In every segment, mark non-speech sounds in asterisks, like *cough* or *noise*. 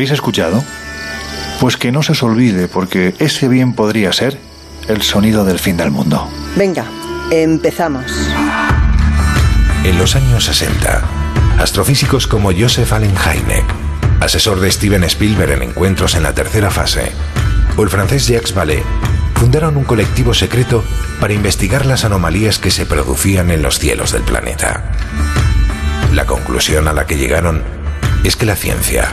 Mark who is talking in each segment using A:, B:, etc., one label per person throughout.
A: ¿Habéis escuchado? Pues que no se os olvide, porque ese bien podría ser el sonido del fin del mundo.
B: Venga, empezamos.
C: En los años 60, astrofísicos como Joseph Allen Hynek, asesor de Steven Spielberg en encuentros en la tercera fase, o el francés Jacques Vallée, fundaron un colectivo secreto para investigar las anomalías que se producían en los cielos del planeta. La conclusión a la que llegaron es que la ciencia,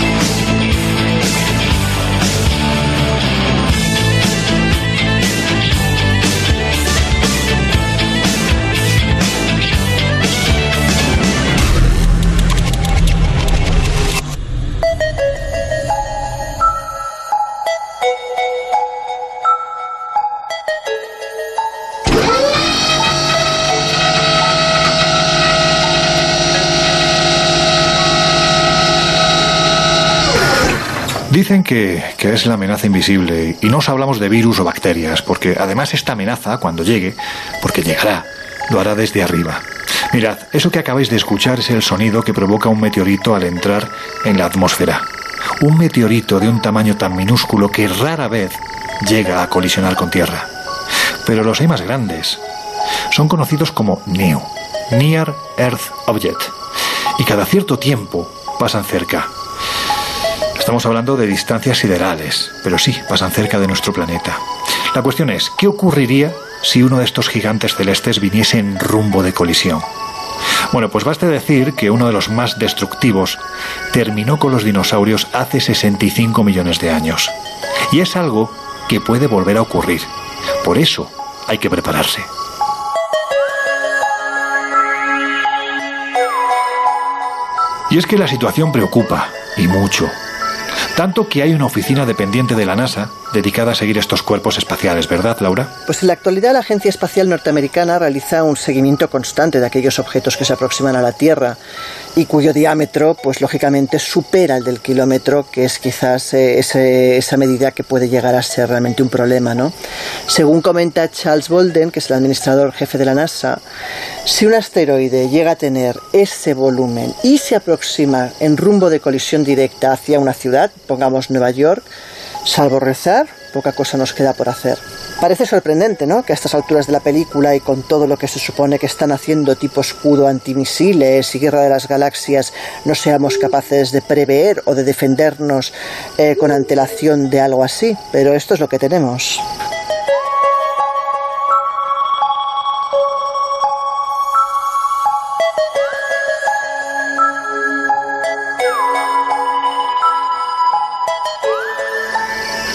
A: Dicen que, que, es la amenaza invisible y no os hablamos de virus o bacterias, porque además esta amenaza, cuando llegue, porque llegará, lo hará desde arriba. Mirad, eso que acabáis de escuchar es el sonido que provoca un meteorito al entrar en la atmósfera. Un meteorito de un tamaño tan minúsculo que rara vez llega a colisionar con Tierra. Pero los hay más grandes. Son conocidos como NEO, Near Earth Object, y cada cierto tiempo pasan cerca. Estamos hablando de distancias siderales, pero sí, pasan cerca de nuestro planeta. La cuestión es, ¿qué ocurriría si uno de estos gigantes celestes viniese en rumbo de colisión? Bueno, pues basta decir que uno de los más destructivos terminó con los dinosaurios hace 65 millones de años. Y es algo que puede volver a ocurrir. Por eso hay que prepararse. Y es que la situación preocupa, y mucho. Tanto que hay una oficina dependiente de la NASA dedicada a seguir estos cuerpos espaciales, ¿verdad, Laura?
B: Pues en la actualidad la Agencia Espacial Norteamericana realiza un seguimiento constante de aquellos objetos que se aproximan a la Tierra y cuyo diámetro, pues lógicamente, supera el del kilómetro, que es quizás eh, esa medida que puede llegar a ser realmente un problema, ¿no? Según comenta Charles Bolden, que es el administrador jefe de la NASA, si un asteroide llega a tener ese volumen y se aproxima en rumbo de colisión directa hacia una ciudad, pongamos Nueva York, salvo rezar, poca cosa nos queda por hacer. Parece sorprendente, ¿no? Que a estas alturas de la película y con todo lo que se supone que están haciendo tipo escudo antimisiles y guerra de las galaxias no seamos capaces de prever o de defendernos eh, con antelación de algo así, pero esto es lo que tenemos.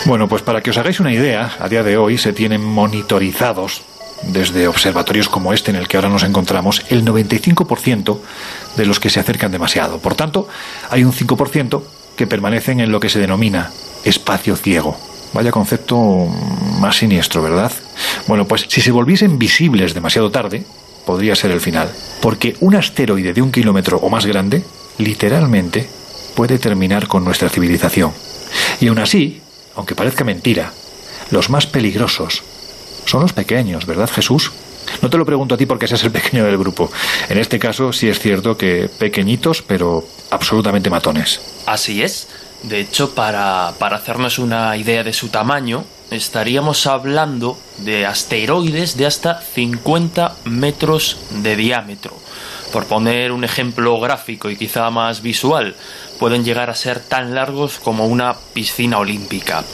A: Bueno, pues para que os hagáis una idea, a día de hoy se tienen monitorizados desde observatorios como este en el que ahora nos encontramos, el 95% de los que se acercan demasiado. Por tanto, hay un 5% que permanecen en lo que se denomina espacio ciego. Vaya concepto más siniestro, ¿verdad? Bueno, pues si se volviesen visibles demasiado tarde, podría ser el final. Porque un asteroide de un kilómetro o más grande, literalmente, puede terminar con nuestra civilización. Y aún así, aunque parezca mentira, los más peligrosos son los pequeños, ¿verdad Jesús? No te lo pregunto a ti porque seas el pequeño del grupo. En este caso sí es cierto que pequeñitos, pero absolutamente matones.
D: Así es. De hecho, para, para hacernos una idea de su tamaño, estaríamos hablando de asteroides de hasta 50 metros de diámetro. Por poner un ejemplo gráfico y quizá más visual, pueden llegar a ser tan largos como una piscina olímpica.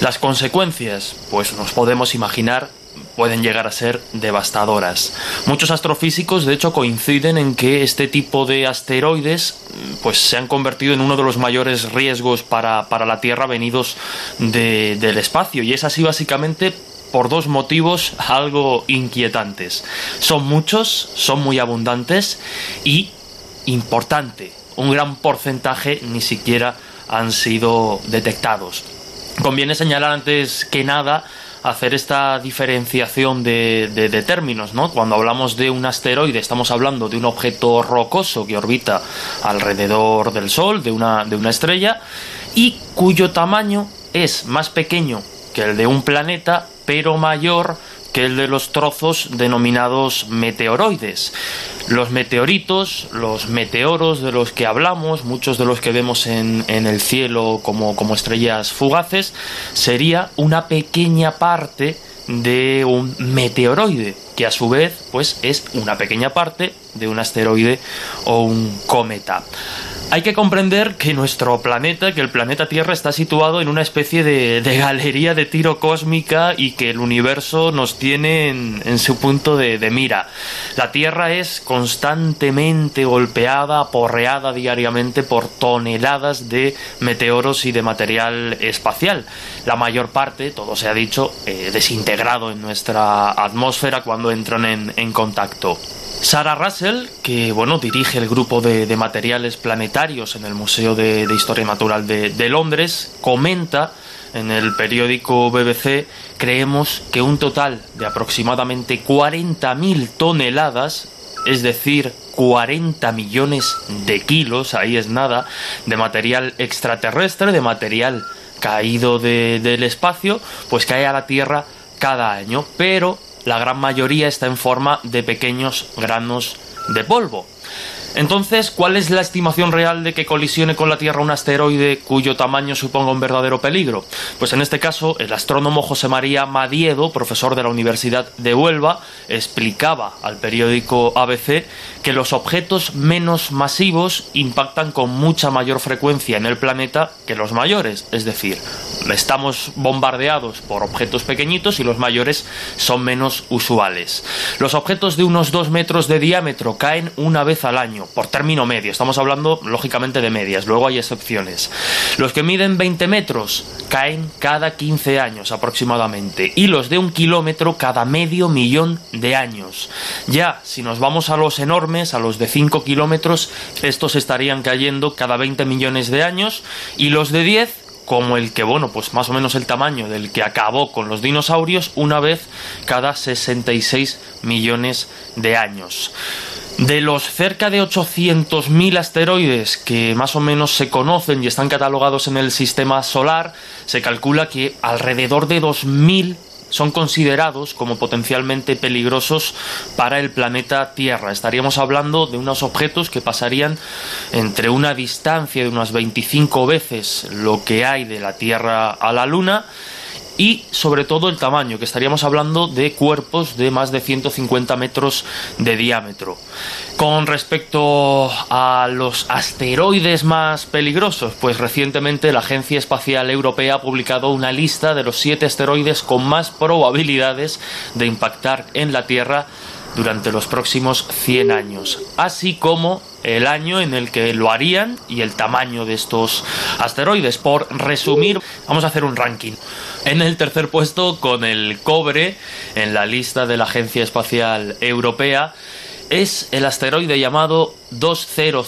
D: Las consecuencias, pues nos podemos imaginar pueden llegar a ser devastadoras. Muchos astrofísicos, de hecho, coinciden en que este tipo de asteroides pues, se han convertido en uno de los mayores riesgos para, la Tierra venidos del espacio. Y es así básicamente por dos motivos algo inquietantes. Son muchos, son muy abundantes y importante. Un gran porcentaje ni siquiera han sido detectados. Conviene señalar antes que nada hacer esta diferenciación de, términos, ¿no? Cuando hablamos de un asteroide estamos hablando de un objeto rocoso que orbita alrededor del Sol, de una, de una estrella, y cuyo tamaño es más pequeño que el de un planeta, pero mayor que el de los trozos denominados meteoroides. Los meteoritos, los meteoros de los que hablamos, muchos de los que vemos en, el cielo como, como estrellas fugaces, sería una pequeña parte de un meteoroide, que a su vez pues es una pequeña parte de un asteroide o un cometa. Hay que comprender que nuestro planeta, que el planeta Tierra está situado en una especie de, galería de tiro cósmica y que el universo nos tiene en, su punto de, mira. La Tierra es constantemente golpeada, aporreada diariamente por toneladas de meteoros y de material espacial. La mayor parte, todo se ha dicho, eh, desintegrado en nuestra atmósfera cuando entran en, en contacto. Sarah Russell, que bueno, dirige el grupo de, materiales planetarios en el Museo de, Historia Natural de, Londres, comenta en el periódico BBC, creemos que un total de aproximadamente 40.000 toneladas, es decir, 40 millones de kilos, ahí es nada, de material extraterrestre, de material caído del espacio, pues cae a la Tierra cada año, pero la gran mayoría está en forma de pequeños granos de polvo. Entonces, ¿cuál es la estimación real de que colisione con la Tierra un asteroide cuyo tamaño suponga un verdadero peligro? Pues en este caso, el astrónomo José María Madiedo, profesor de la Universidad de Huelva, explicaba al periódico ABC que los objetos menos masivos impactan con mucha mayor frecuencia en el planeta que los mayores. Es decir, estamos bombardeados por objetos pequeñitos y los mayores son menos usuales. Los objetos de unos 2 metros de diámetro caen una vez al año por término medio. Estamos hablando, lógicamente, de medias. Luego hay excepciones. Los que miden 20 metros caen cada 15 años aproximadamente. Y los de un kilómetro cada medio millón de años. Ya, si nos vamos a los enormes, a los de 5 kilómetros, estos estarían cayendo cada 20 millones de años. Y los de 10 como el que, bueno, pues más o menos el tamaño del que acabó con los dinosaurios una vez cada 66 millones de años. De los cerca de 800.000 asteroides que más o menos se conocen y están catalogados en el sistema solar, se calcula que alrededor de 2.000 son considerados como potencialmente peligrosos para el planeta Tierra. Estaríamos hablando de unos objetos que pasarían entre una distancia de unas 25 veces lo que hay de la Tierra a la Luna y sobre todo el tamaño, que estaríamos hablando de cuerpos de más de 150 metros de diámetro. Con respecto a los asteroides más peligrosos, pues recientemente la Agencia Espacial Europea ha publicado una lista de los siete asteroides con más probabilidades de impactar en la Tierra durante los próximos 100 años, así como el año en el que lo harían y el tamaño de estos asteroides. Por resumir, vamos a hacer un ranking. En el tercer puesto, con el cobre en la lista de la Agencia Espacial Europea, es el asteroide llamado 2000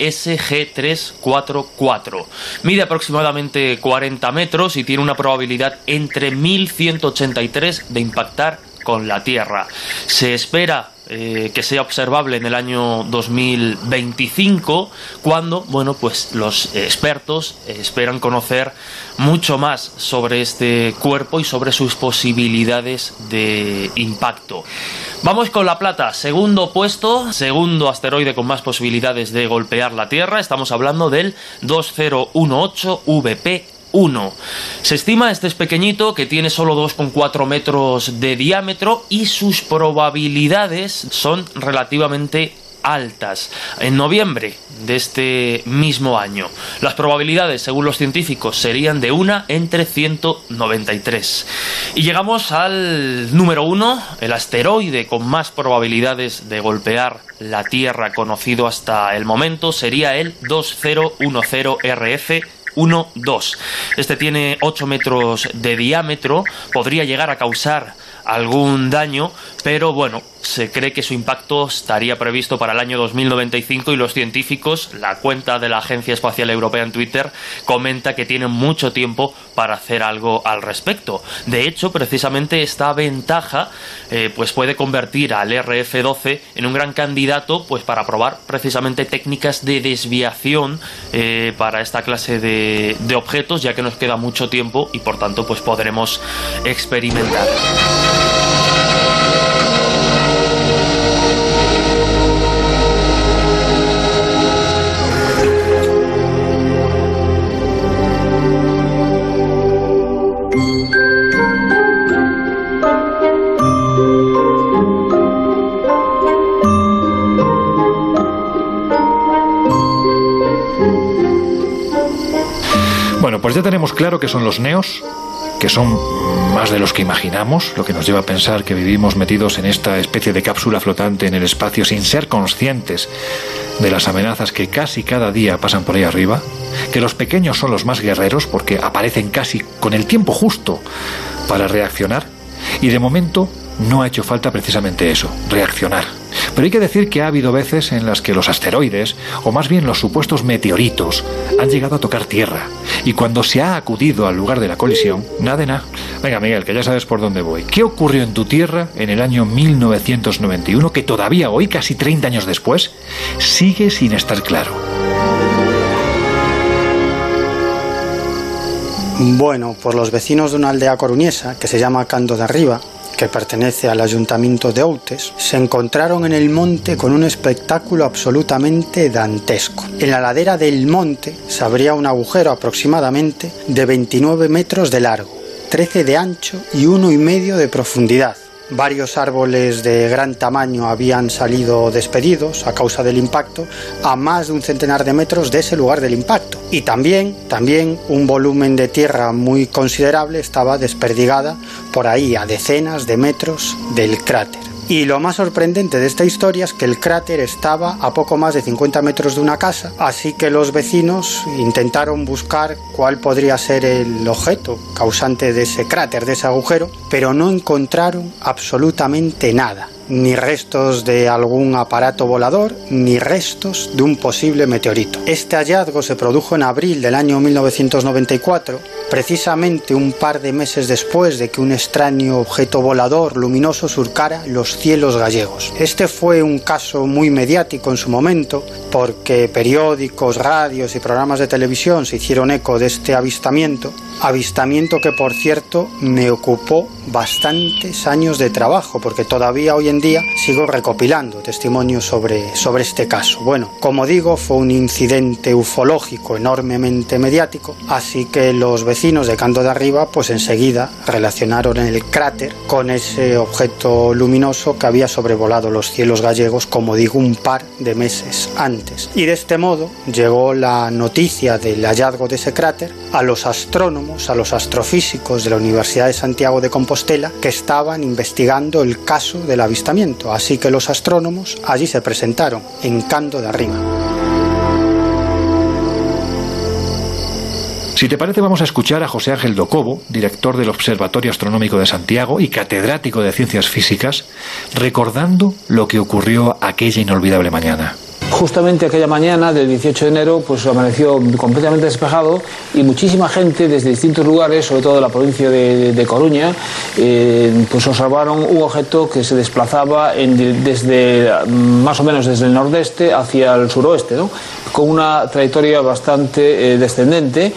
D: SG344. Mide aproximadamente 40 metros y tiene una probabilidad entre 1183 de impactar con la Tierra. Se espera eh, que sea observable en el año 2025, cuando, bueno, pues los expertos esperan conocer mucho más sobre este cuerpo y sobre sus posibilidades de impacto. Vamos con la plata, segundo puesto, segundo asteroide con más posibilidades de golpear la Tierra, estamos hablando del 2018 VP 1. Se estima este es pequeñito que tiene solo 2,4 metros de diámetro y sus probabilidades son relativamente altas en noviembre de este mismo año. Las probabilidades, según los científicos, serían de una entre 193. Y llegamos al número 1, el asteroide con más probabilidades de golpear la Tierra conocido hasta el momento sería el 2010 RF 1-2. Este tiene 8 metros de diámetro, podría llegar a causar algún daño, pero bueno, se cree que su impacto estaría previsto para el año 2095 y los científicos, la cuenta de la Agencia Espacial Europea en Twitter, comenta que tienen mucho tiempo para hacer algo al respecto. De hecho, precisamente esta ventaja eh, pues puede convertir al RF-12 en un gran candidato pues para probar precisamente técnicas de desviación eh, para esta clase de, de objetos, ya que nos queda mucho tiempo y por tanto pues podremos experimentar.
A: Bueno, pues ya tenemos claro que son los neos, que son más de los que imaginamos, lo que nos lleva a pensar que vivimos metidos en esta especie de cápsula flotante en el espacio sin ser conscientes de las amenazas que casi cada día pasan por ahí arriba, que los pequeños son los más guerreros porque aparecen casi con el tiempo justo para reaccionar y de momento no ha hecho falta precisamente eso, reaccionar. Pero hay que decir que ha habido veces en las que los asteroides, o más bien los supuestos meteoritos, han llegado a tocar Tierra. Y cuando se ha acudido al lugar de la colisión, nada nada. Venga, Miguel, que ya sabes por dónde voy. ¿Qué ocurrió en tu Tierra en el año 1991 que todavía hoy, casi 30 años después, sigue sin estar claro?
E: Bueno, por los vecinos de una aldea coruñesa que se llama Cando de Arriba, que pertenece al ayuntamiento de Outes, se encontraron en el monte con un espectáculo absolutamente dantesco. En la ladera del monte se abría un agujero aproximadamente de 29 metros de largo, 13 de ancho y uno y medio de profundidad. Varios árboles de gran tamaño habían salido despedidos a causa del impacto a más de un centenar de metros de ese lugar del impacto. Y también, también un volumen de tierra muy considerable estaba desperdigada por ahí a decenas de metros del cráter. Y lo más sorprendente de esta historia es que el cráter estaba a poco más de 50 metros de una casa, así que los vecinos intentaron buscar cuál podría ser el objeto causante de ese cráter, de ese agujero, pero no encontraron absolutamente nada ni restos de algún aparato volador, ni restos de un posible meteorito. Este hallazgo se produjo en abril del año 1994, precisamente un par de meses después de que un extraño objeto volador luminoso surcara los cielos gallegos. Este fue un caso muy mediático en su momento, porque periódicos, radios y programas de televisión se hicieron eco de este avistamiento, avistamiento que por cierto me ocupó bastantes años de trabajo, porque todavía hoy en día sigo recopilando testimonios sobre, sobre este caso. Bueno, como digo, fue un incidente ufológico enormemente mediático, así que los vecinos de Canto de Arriba pues enseguida relacionaron el cráter con ese objeto luminoso que había sobrevolado los cielos gallegos, como digo, un par de meses antes. Y de este modo llegó la noticia del hallazgo de ese cráter a los astrónomos, a los astrofísicos de la Universidad de Santiago de Compostela que estaban investigando el caso del avistamiento. Así que los astrónomos allí se presentaron, en Cando de Arriba.
A: Si te parece, vamos a escuchar a José Ángel Docobo, director del Observatorio Astronómico de Santiago y catedrático de Ciencias Físicas, recordando lo que ocurrió aquella inolvidable mañana.
F: Justamente aquella mañana del 18 de enero, pues amaneció completamente despejado y muchísima gente desde distintos lugares, sobre todo de la provincia de, Coruña, eh, pues observaron un objeto que se desplazaba desde más o menos desde el nordeste hacia el suroeste, ¿no? con una trayectoria bastante eh, descendente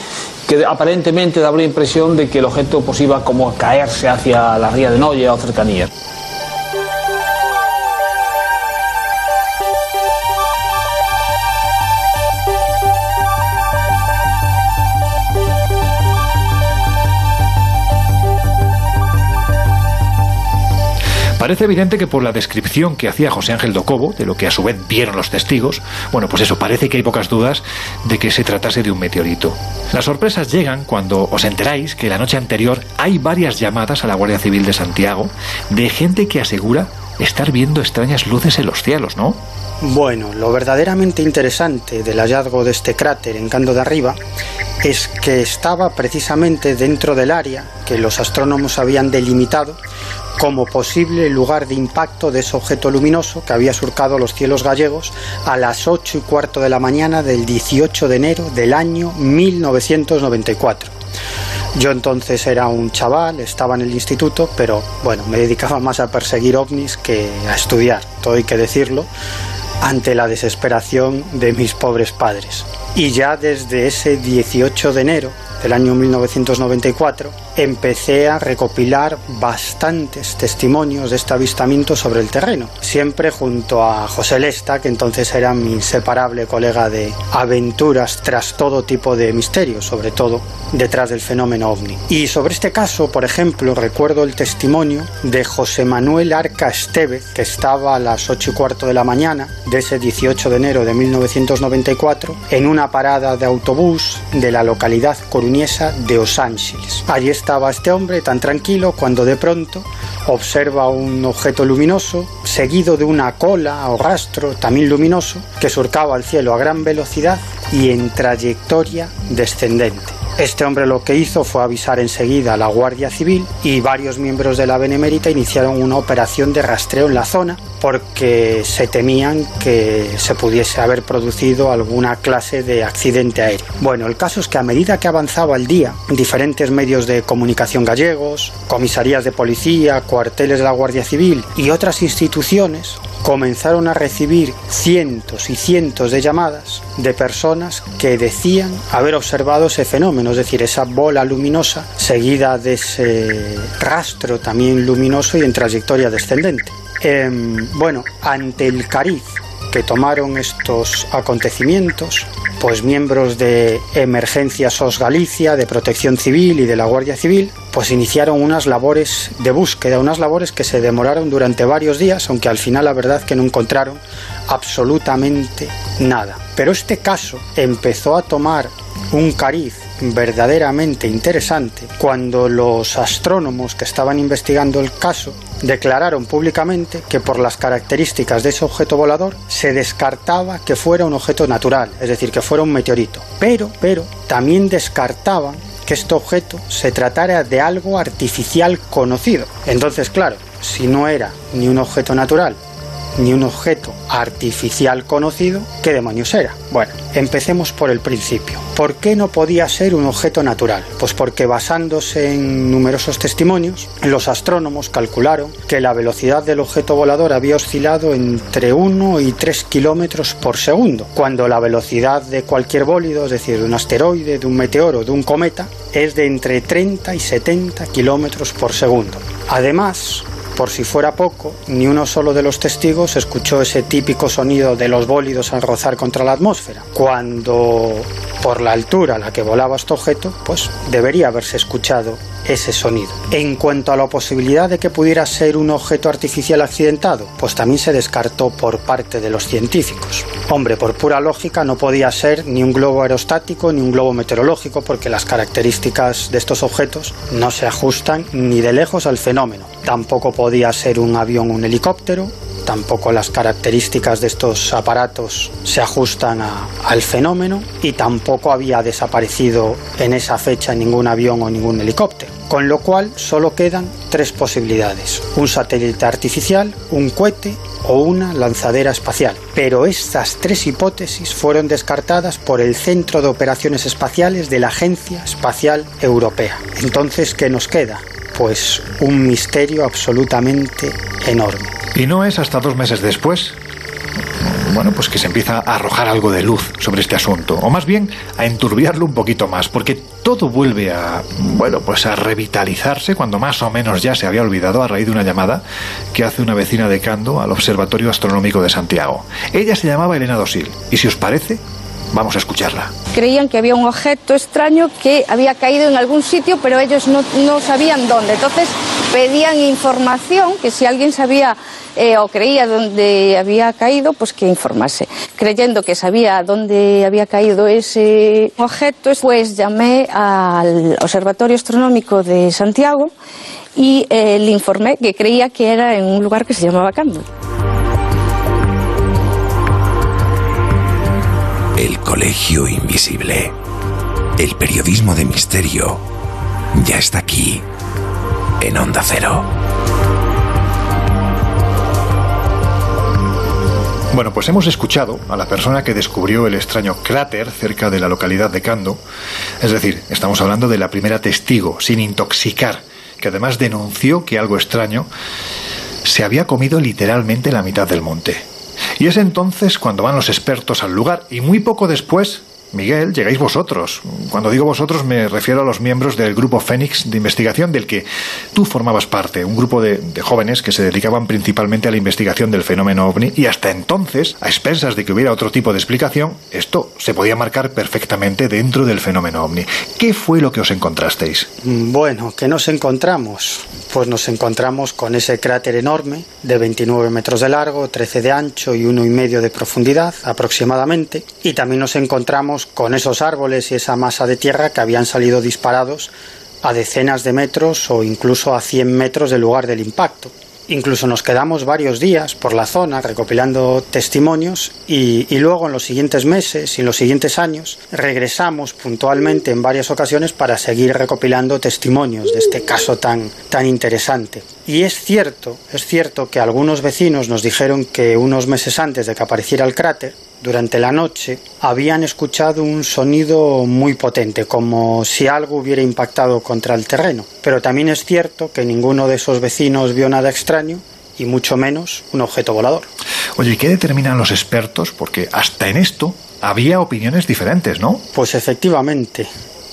F: que aparentemente daba la impresión de que el objeto pues, iba como a caerse hacia la ría de Noya o cercanías.
A: Parece evidente que por la descripción que hacía José Ángel Docobo, de lo que a su vez vieron los testigos, bueno, pues eso, parece que hay pocas dudas de que se tratase de un meteorito. Las sorpresas llegan cuando os enteráis que la noche anterior hay varias llamadas a la Guardia Civil de Santiago de gente que asegura estar viendo extrañas luces en los cielos, ¿no?
E: Bueno, lo verdaderamente interesante del hallazgo de este cráter en Cando de Arriba es que estaba precisamente dentro del área que los astrónomos habían delimitado como posible lugar de impacto de ese objeto luminoso que había surcado los cielos gallegos a las 8 y cuarto de la mañana del 18 de enero del año 1994. Yo entonces era un chaval, estaba en el instituto, pero bueno, me dedicaba más a perseguir ovnis que a estudiar, todo hay que decirlo, ante la desesperación de mis pobres padres. Y ya desde ese 18 de enero del año 1994 empecé a recopilar bastantes testimonios de este avistamiento sobre el terreno, siempre junto a José Lesta, que entonces era mi inseparable colega de aventuras tras todo tipo de misterios, sobre todo detrás del fenómeno ovni. Y sobre este caso, por ejemplo, recuerdo el testimonio de José Manuel Arca Esteve, que estaba a las 8 y cuarto de la mañana de ese 18 de enero de 1994 en una parada de autobús de la localidad coruñesa de Os Ángeles. Allí estaba este hombre tan tranquilo cuando de pronto observa un objeto luminoso seguido de una cola o rastro también luminoso que surcaba el cielo a gran velocidad y en trayectoria descendente. Este hombre lo que hizo fue avisar enseguida a la Guardia Civil y varios miembros de la Benemérita iniciaron una operación de rastreo en la zona porque se temían que se pudiese haber producido alguna clase de accidente aéreo. Bueno, el caso es que a medida que avanzaba el día, diferentes medios de comunicación gallegos, comisarías de policía, cuarteles de la Guardia Civil y otras instituciones comenzaron a recibir cientos y cientos de llamadas de personas que decían haber observado ese fenómeno, es decir, esa bola luminosa seguida de ese rastro también luminoso y en trayectoria descendente. Em, bueno, ante el cariz que tomaron estos acontecimientos, pues miembros de Emergencia SOS Galicia, de Protección Civil y de la Guardia Civil, pues iniciaron unas labores de búsqueda, unas labores que se demoraron durante varios días, aunque al final la verdad que no encontraron absolutamente nada. Pero este caso empezó a tomar un cariz verdaderamente interesante cuando los astrónomos que estaban investigando el caso declararon públicamente que por las características de ese objeto volador se descartaba que fuera un objeto natural, es decir, que fuera un meteorito. Pero, pero, también descartaban que este objeto se tratara de algo artificial conocido. Entonces, claro, si no era ni un objeto natural ni un objeto artificial conocido, ¿qué demonios era? Bueno, empecemos por el principio. ¿Por qué no podía ser un objeto natural? Pues porque basándose en numerosos testimonios, los astrónomos calcularon que la velocidad del objeto volador había oscilado entre 1 y 3 kilómetros por segundo, cuando la velocidad de cualquier bólido, es decir, de un asteroide, de un meteoro, de un cometa, es de entre 30 y 70 kilómetros por segundo. Además, por si fuera poco, ni uno solo de los testigos escuchó ese típico sonido de los bólidos al rozar contra la atmósfera, cuando por la altura a la que volaba este objeto, pues debería haberse escuchado ese sonido. En cuanto a la posibilidad de que pudiera ser un objeto artificial accidentado, pues también se descartó por parte de los científicos. Hombre, por pura lógica no podía ser ni un globo aerostático ni un globo meteorológico porque las características de estos objetos no se ajustan ni de lejos al fenómeno. Tampoco podía ser un avión o un helicóptero, tampoco las características de estos aparatos se ajustan al fenómeno y tampoco había desaparecido en esa fecha ningún avión o ningún helicóptero. Con lo cual solo quedan tres posibilidades, un satélite artificial, un cohete o una lanzadera espacial. Pero estas tres hipótesis fueron descartadas por el Centro de Operaciones Espaciales de la Agencia Espacial Europea. Entonces, ¿qué nos queda? Pues un misterio absolutamente enorme.
A: Y no es hasta dos meses después, bueno, pues que se empieza a arrojar algo de luz sobre este asunto, o más bien a enturbiarlo un poquito más, porque todo vuelve a, bueno, pues a revitalizarse cuando más o menos ya se había olvidado a raíz de una llamada que hace una vecina de Cando al Observatorio Astronómico de Santiago. Ella se llamaba Elena Dosil, y si os parece, Vamos a escucharla.
G: Creían que había un objeto extraño que había caído en algún sitio, pero ellos no, sabían dónde. Entonces pedían información, que si alguien sabía eh, o creía dónde había caído, pues que informase. Creyendo que sabía dónde había caído ese objeto, pues llamé al Observatorio Astronómico de Santiago y eh, le informé que creía que era en un lugar que se llamaba Cando.
C: El Colegio Invisible. El periodismo de misterio ya está aquí, en Onda Cero.
A: Bueno, pues hemos escuchado a la persona que descubrió el extraño cráter cerca de la localidad de Cando. Es decir, estamos hablando de la primera testigo, sin intoxicar, que además denunció que algo extraño se había comido literalmente la mitad del monte. Y es entonces cuando van los expertos al lugar y muy poco después Miguel, llegáis vosotros. Cuando digo vosotros me refiero a los miembros del grupo Fénix de investigación del que tú formabas parte, un grupo de, jóvenes que se dedicaban principalmente a la investigación del fenómeno ovni y hasta entonces, a expensas de que hubiera otro tipo de explicación, esto se podía marcar perfectamente dentro del fenómeno ovni. ¿Qué fue lo que os encontrasteis?
E: Bueno, ¿qué nos encontramos? Pues nos encontramos con ese cráter enorme de 29 metros de largo, 13 de ancho y uno y medio de profundidad aproximadamente y también nos encontramos con esos árboles y esa masa de tierra que habían salido disparados a decenas de metros o incluso a 100 metros del lugar del impacto. Incluso nos quedamos varios días por la zona recopilando testimonios y, luego en los siguientes meses y en los siguientes años regresamos puntualmente en varias ocasiones para seguir recopilando testimonios de este caso tan, tan interesante. Y es cierto, es cierto que algunos vecinos nos dijeron que unos meses antes de que apareciera el cráter, durante la noche, habían escuchado un sonido muy potente, como si algo hubiera impactado contra el terreno. Pero también es cierto que ninguno de esos vecinos vio nada extraño y mucho menos un objeto volador.
A: Oye, ¿y qué determinan los expertos? Porque hasta en esto había opiniones diferentes, ¿no?
E: Pues efectivamente.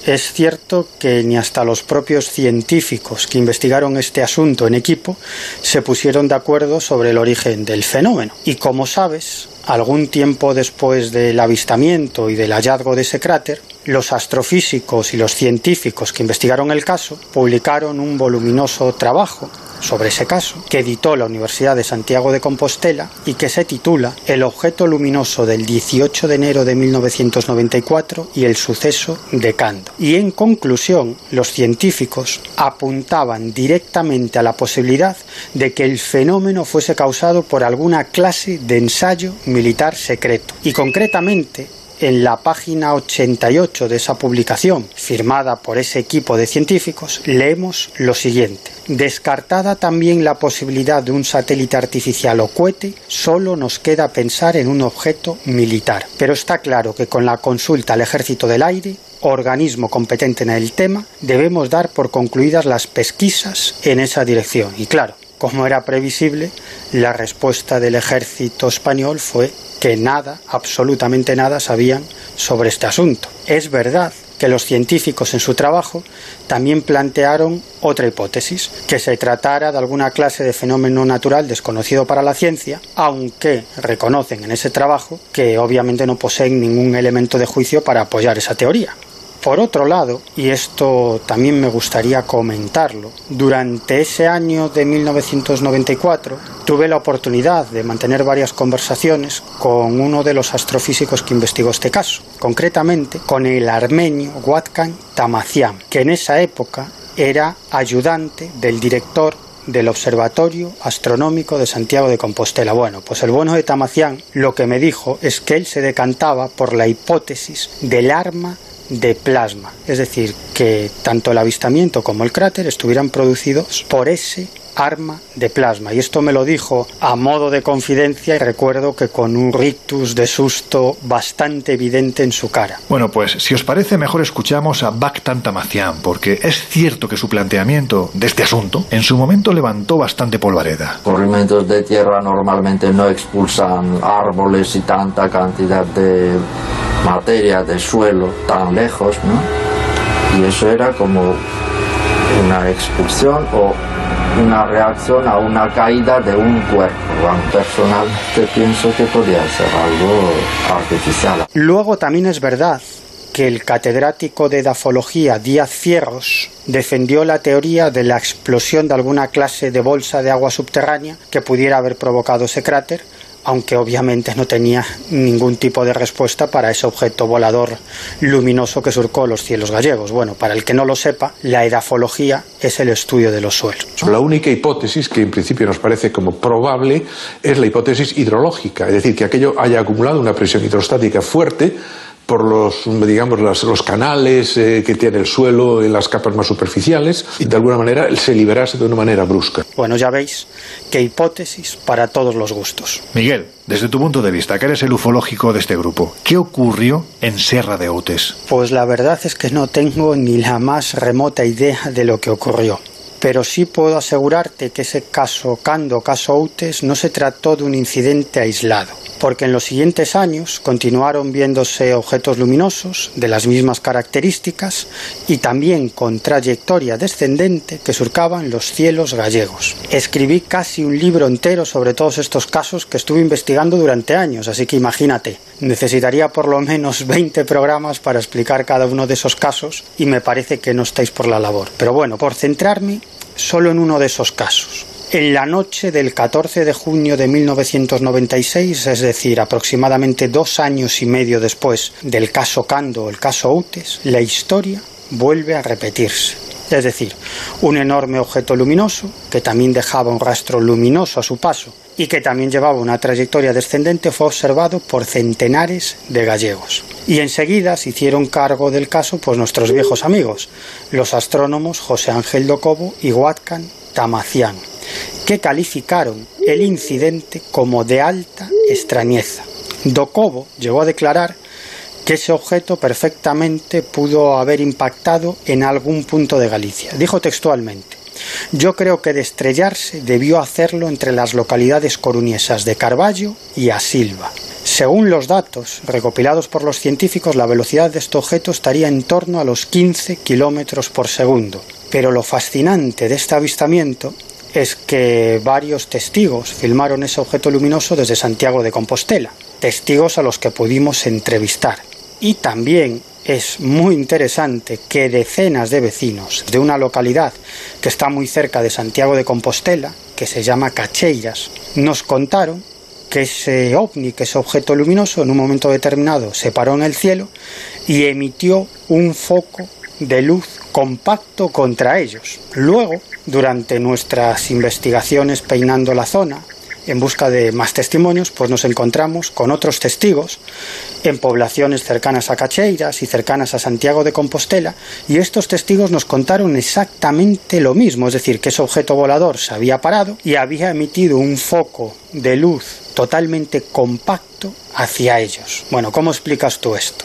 E: Es cierto que ni hasta los propios científicos que investigaron este asunto en equipo se pusieron de acuerdo sobre el origen del fenómeno. Y como sabes, algún tiempo después del avistamiento y del hallazgo de ese cráter, los astrofísicos y los científicos que investigaron el caso publicaron un voluminoso trabajo sobre ese caso, que editó la Universidad de Santiago de Compostela y que se titula El objeto luminoso del 18 de enero de 1994 y el suceso de Cando. Y en conclusión, los científicos apuntaban directamente a la posibilidad de que el fenómeno fuese causado por alguna clase de ensayo militar secreto. Y concretamente, en la página 88 de esa publicación, firmada por ese equipo de científicos, leemos lo siguiente. Descartada también la posibilidad de un satélite artificial o cohete, solo nos queda pensar en un objeto militar. Pero está claro que con la consulta al Ejército del Aire, organismo competente en el tema, debemos dar por concluidas las pesquisas en esa dirección. Y claro, como era previsible, la respuesta del ejército español fue que nada, absolutamente nada sabían sobre este asunto. Es verdad que los científicos en su trabajo también plantearon otra hipótesis, que se tratara de alguna clase de fenómeno natural desconocido para la ciencia, aunque reconocen en ese trabajo que obviamente no poseen ningún elemento de juicio para apoyar esa teoría. Por otro lado, y esto también me gustaría comentarlo, durante ese año de 1994 tuve la oportunidad de mantener varias conversaciones con uno de los astrofísicos que investigó este caso, concretamente con el armenio Watkan Tamacian, que en esa época era ayudante del director del Observatorio Astronómico de Santiago de Compostela. Bueno, pues el bueno de Tamacián lo que me dijo es que él se decantaba por la hipótesis del arma de plasma, es decir, que tanto el avistamiento como el cráter estuvieran producidos por ese arma de plasma. Y esto me lo dijo a modo de confidencia y recuerdo que con un rictus de susto bastante evidente en su cara.
A: Bueno, pues si os parece mejor escuchamos a Bactan Tamacian, porque es cierto que su planteamiento de este asunto en su momento levantó bastante polvareda.
H: Corrimientos de tierra normalmente no expulsan árboles y tanta cantidad de materia de suelo tan lejos, ¿no? Y eso era como una expulsión o una reacción a una caída de un cuerpo. Personalmente pienso que podría ser algo artificial.
E: Luego también es verdad que el catedrático de edafología Díaz Fierros defendió la teoría de la explosión de alguna clase de bolsa de agua subterránea que pudiera haber provocado ese cráter aunque obviamente no tenía ningún tipo de respuesta para ese objeto volador luminoso que surcó los cielos gallegos. Bueno, para el que no lo sepa, la edafología es el estudio de los suelos.
I: La única hipótesis que en principio nos parece como probable es la hipótesis hidrológica, es decir, que aquello haya acumulado una presión hidrostática fuerte por los, digamos, los canales eh, que tiene el suelo en las capas más superficiales y de alguna manera se liberase de una manera brusca.
E: Bueno, ya veis qué hipótesis para todos los gustos.
A: Miguel, desde tu punto de vista, que eres el ufológico de este grupo, ¿qué ocurrió en Serra de Outes?
E: Pues la verdad es que no tengo ni la más remota idea de lo que ocurrió pero sí puedo asegurarte que ese caso Cando, caso Outes, no se trató de un incidente aislado, porque en los siguientes años continuaron viéndose objetos luminosos de las mismas características y también con trayectoria descendente que surcaban los cielos gallegos. Escribí casi un libro entero sobre todos estos casos que estuve investigando durante años, así que imagínate, necesitaría por lo menos *laughs* 20 programas para explicar cada uno de esos casos y me parece que no estáis por la labor. Pero bueno, por centrarme, solo en uno de esos casos. En la noche del 14 de junio de 1996, es decir, aproximadamente dos años y medio después del caso Cando o el caso Utes, la historia vuelve a repetirse. Es decir, un enorme objeto luminoso, que también dejaba un rastro luminoso a su paso y que también llevaba una trayectoria descendente, fue observado por centenares de gallegos. Y enseguida se hicieron cargo del caso pues nuestros viejos amigos, los astrónomos José Ángel Docobo y Huatcan Tamacián, que calificaron el incidente como de alta extrañeza. Docobo llegó a declarar que ese objeto perfectamente pudo haber impactado en algún punto de Galicia. Dijo textualmente, yo creo que de estrellarse debió hacerlo entre las localidades coruñesas de Carballo y Asilva. Según los datos recopilados por los científicos, la velocidad de este objeto estaría en torno a los 15 kilómetros por segundo. Pero lo fascinante de este avistamiento es que varios testigos filmaron ese objeto luminoso desde Santiago de Compostela, testigos a los que pudimos entrevistar. Y también es muy interesante que decenas de vecinos de una localidad que está muy cerca de Santiago de Compostela, que se llama Cacheiras, nos contaron que ese ovni, que ese objeto luminoso, en un momento determinado se paró en el cielo y emitió un foco de luz compacto contra ellos. Luego, durante nuestras investigaciones peinando la zona, en busca de más testimonios, pues nos encontramos con otros testigos en poblaciones cercanas a Cacheiras y cercanas a Santiago de Compostela, y estos testigos nos contaron exactamente lo mismo, es decir, que ese objeto volador se había parado y había emitido un foco de luz totalmente compacto hacia ellos. Bueno, ¿cómo explicas tú esto?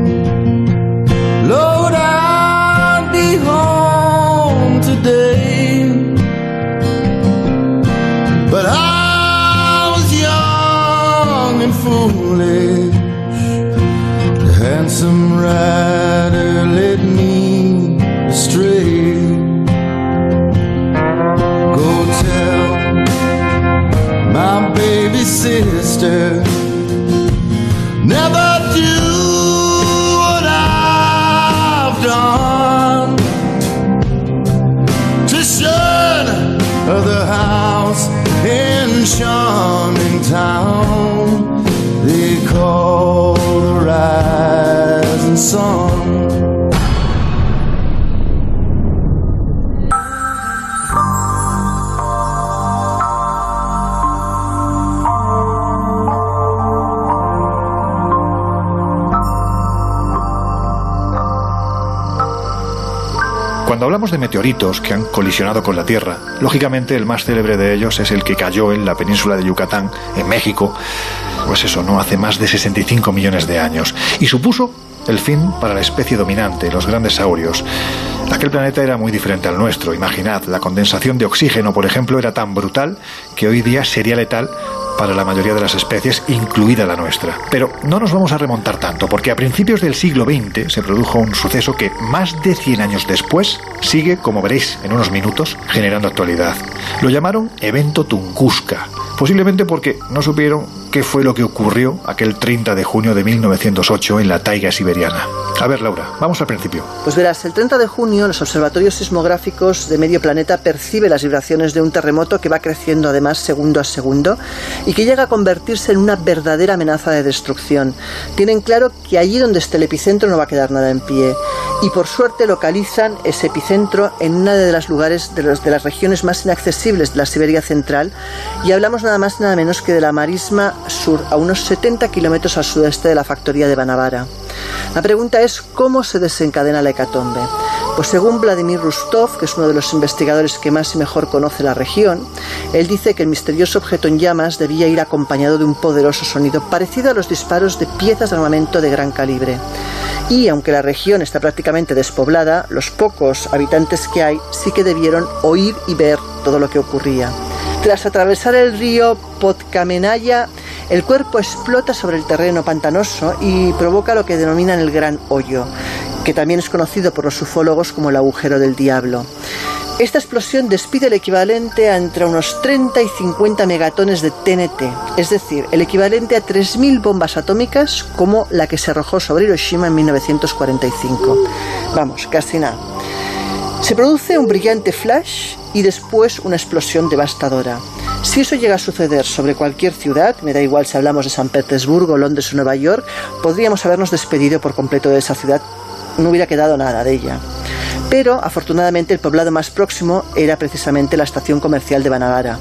A: Que han colisionado con la Tierra, lógicamente el más célebre de ellos es el que cayó en la península de Yucatán, en México, pues eso, no hace más de 65 millones de años, y supuso el fin para la especie dominante, los grandes saurios. Aquel planeta era muy diferente al nuestro. Imaginad, la condensación de oxígeno, por ejemplo, era tan brutal que hoy día sería letal para la mayoría de las especies, incluida la nuestra. Pero no nos vamos a remontar tanto, porque a principios del siglo XX se produjo un suceso que más de 100 años después sigue, como veréis en unos minutos, generando actualidad. Lo llamaron Evento Tunguska, posiblemente porque no supieron qué fue lo que ocurrió aquel 30 de junio de 1908 en la taiga siberiana. A ver, Laura, vamos al principio.
B: Pues verás, el 30 de junio los observatorios sismográficos de medio planeta perciben las vibraciones de un terremoto que va creciendo además segundo a segundo y que llega a convertirse en una verdadera amenaza de destrucción. Tienen claro que allí donde esté el epicentro no va a quedar nada en pie y por suerte localizan ese epicentro en una de los lugares de, de las regiones más inaccesibles de la Siberia central y hablamos nada más y nada menos que de la marisma sur, a unos 70 kilómetros al sudeste de la factoría de Banavara. La pregunta es cómo se desencadena la hecatombe. Pues según Vladimir Rustov, que es uno de los investigadores que más y mejor conoce la región, él dice que el misterioso objeto en llamas debía ir acompañado de un poderoso sonido parecido a los disparos de piezas de armamento de gran calibre. Y aunque la región está prácticamente despoblada, los pocos habitantes que hay sí que debieron oír y ver todo lo que ocurría. Tras atravesar el río Podkamenaya, el cuerpo explota sobre el terreno pantanoso y provoca lo que denominan el gran hoyo, que también es conocido por los ufólogos como el agujero del diablo. Esta explosión despide el equivalente a entre unos 30 y 50 megatones de TNT, es decir, el equivalente a 3.000 bombas atómicas como la que se arrojó sobre Hiroshima en 1945. Vamos, casi nada. Se produce un brillante flash y después una explosión devastadora. Si eso llega a suceder sobre cualquier ciudad, me da igual si hablamos de San Petersburgo, Londres o Nueva York, podríamos habernos despedido por completo de esa ciudad, no hubiera quedado nada de ella. Pero afortunadamente el poblado más próximo era precisamente la estación comercial de Banagara.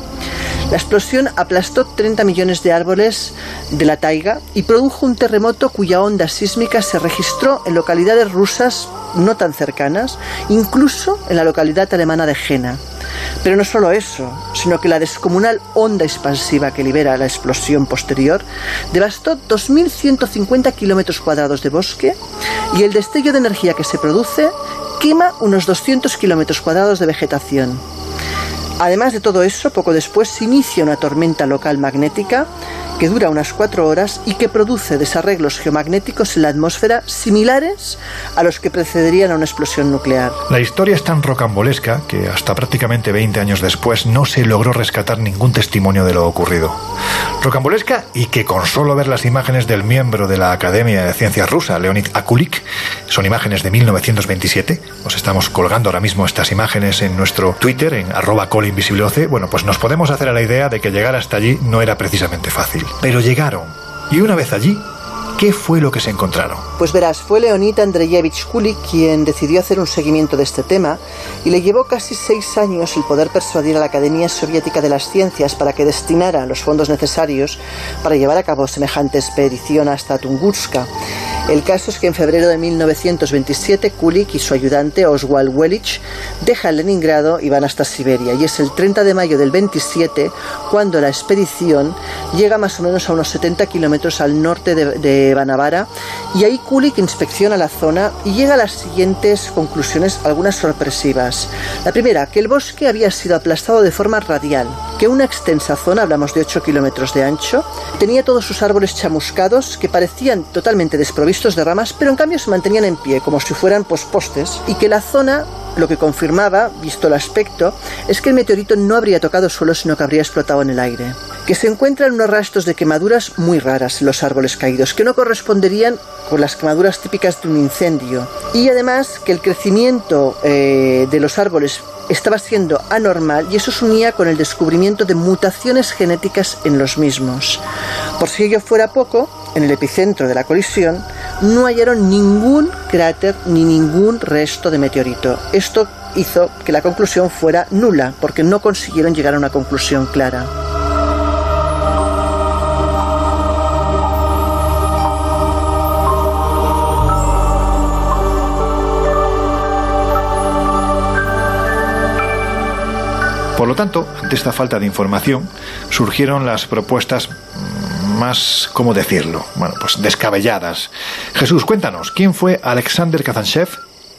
B: La explosión aplastó 30 millones de árboles de la taiga y produjo un terremoto cuya onda sísmica se registró en localidades rusas no tan cercanas, incluso en la localidad alemana de Jena. Pero no solo eso, sino que la descomunal onda expansiva que libera la explosión posterior devastó 2.150 kilómetros cuadrados de bosque y el destello de energía que se produce quema unos 200 kilómetros cuadrados de vegetación. Además de todo eso, poco después se inicia una tormenta local magnética que dura unas cuatro horas y que produce desarreglos geomagnéticos en la atmósfera similares a los que precederían a una explosión nuclear.
A: La historia es tan rocambolesca que hasta prácticamente 20 años después no se logró rescatar ningún testimonio de lo ocurrido. Rocambolesca y que con solo ver las imágenes del miembro de la Academia de Ciencias rusa, Leonid Akulik, son imágenes de 1927, os estamos colgando ahora mismo estas imágenes en nuestro Twitter, en arroba colinvisibleoce, bueno, pues nos podemos hacer a la idea de que llegar hasta allí no era precisamente fácil. Pero llegaron. Y una vez allí, ¿Qué fue lo que se encontraron?
B: Pues verás, fue Leonid Andreyevich Kulik quien decidió hacer un seguimiento de este tema y le llevó casi seis años el poder persuadir a la Academia Soviética de las Ciencias para que destinara los fondos necesarios para llevar a cabo semejante expedición hasta Tunguska. El caso es que en febrero de 1927 Kulik y su ayudante Oswald Wellich dejan Leningrado y van hasta Siberia. Y es el 30 de mayo del 27 cuando la expedición llega más o menos a unos 70 kilómetros al norte de, de Banavara y ahí Kulik inspecciona la zona y llega a las siguientes conclusiones, algunas sorpresivas. La primera, que el bosque había sido aplastado de forma radial, que una extensa zona, hablamos de 8 kilómetros de ancho, tenía todos sus árboles chamuscados que parecían totalmente desprovistos de ramas, pero en cambio se mantenían en pie, como si fueran pues, postes, y que la zona lo que confirmaba, visto el aspecto, es que el meteorito no habría tocado suelo, sino que habría explotado en el aire. Que se encuentran unos rastros de quemaduras muy raras en los árboles caídos, que no corresponderían con las quemaduras típicas de un incendio. Y además que el crecimiento eh, de los árboles estaba siendo anormal y eso se unía con el descubrimiento de mutaciones genéticas en los mismos. Por si ello fuera poco, en el epicentro de la colisión no hallaron ningún cráter ni ningún resto de meteorito. Esto hizo que la conclusión fuera nula, porque no consiguieron llegar a una conclusión clara.
A: Por lo tanto, ante esta falta de información, surgieron las propuestas más, ¿cómo decirlo? Bueno, pues descabelladas. Jesús, cuéntanos, ¿quién fue Alexander Kazanchev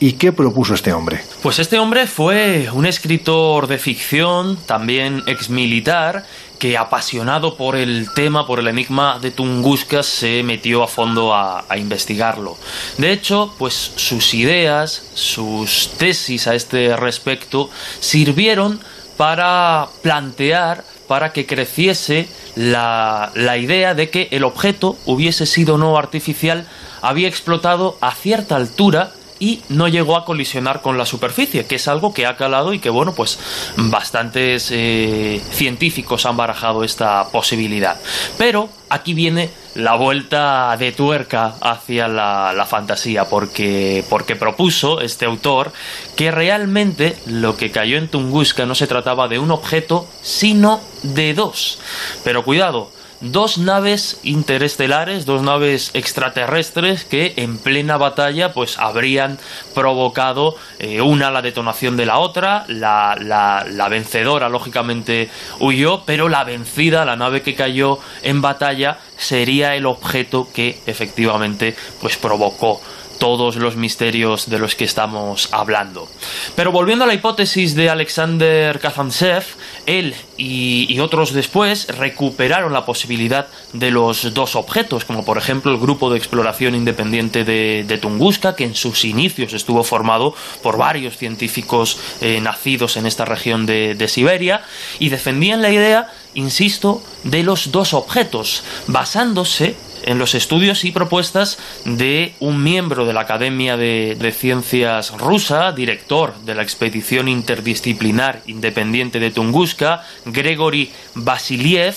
A: ¿Y qué propuso este hombre?
D: Pues este hombre fue un escritor de ficción, también exmilitar, que apasionado por el tema, por el enigma de Tunguska, se metió a fondo a, a, investigarlo. De hecho, pues sus ideas, sus tesis a este respecto sirvieron para plantear, para que creciese la, la idea de que el objeto hubiese sido no artificial, había explotado a cierta altura y no llegó a colisionar con la superficie, que es algo que ha calado y que, bueno, pues bastantes eh, científicos han barajado esta posibilidad. Pero aquí viene la vuelta de tuerca hacia la, fantasía, porque, porque propuso este autor que realmente lo que cayó en Tunguska no se trataba de un objeto, sino de dos. Pero cuidado, dos naves interestelares, dos naves extraterrestres que en plena batalla pues habrían provocado eh, una la detonación de la otra, la, la, la, vencedora lógicamente huyó, pero la vencida, la nave que cayó en batalla, sería el objeto que efectivamente pues provocó todos los misterios de los que estamos hablando. Pero volviendo a la hipótesis de Alexander Kazantsev, él y, otros después recuperaron la posibilidad de los dos objetos, como por ejemplo el grupo de exploración independiente de, de Tunguska, que en sus inicios estuvo formado por varios científicos eh, nacidos en esta región de, de Siberia, y defendían la idea, insisto, de los dos objetos, basándose en los estudios y propuestas de un miembro de la Academia de, Ciencias rusa, director de la expedición interdisciplinar independiente de Tunguska, Gregory Vasiliev,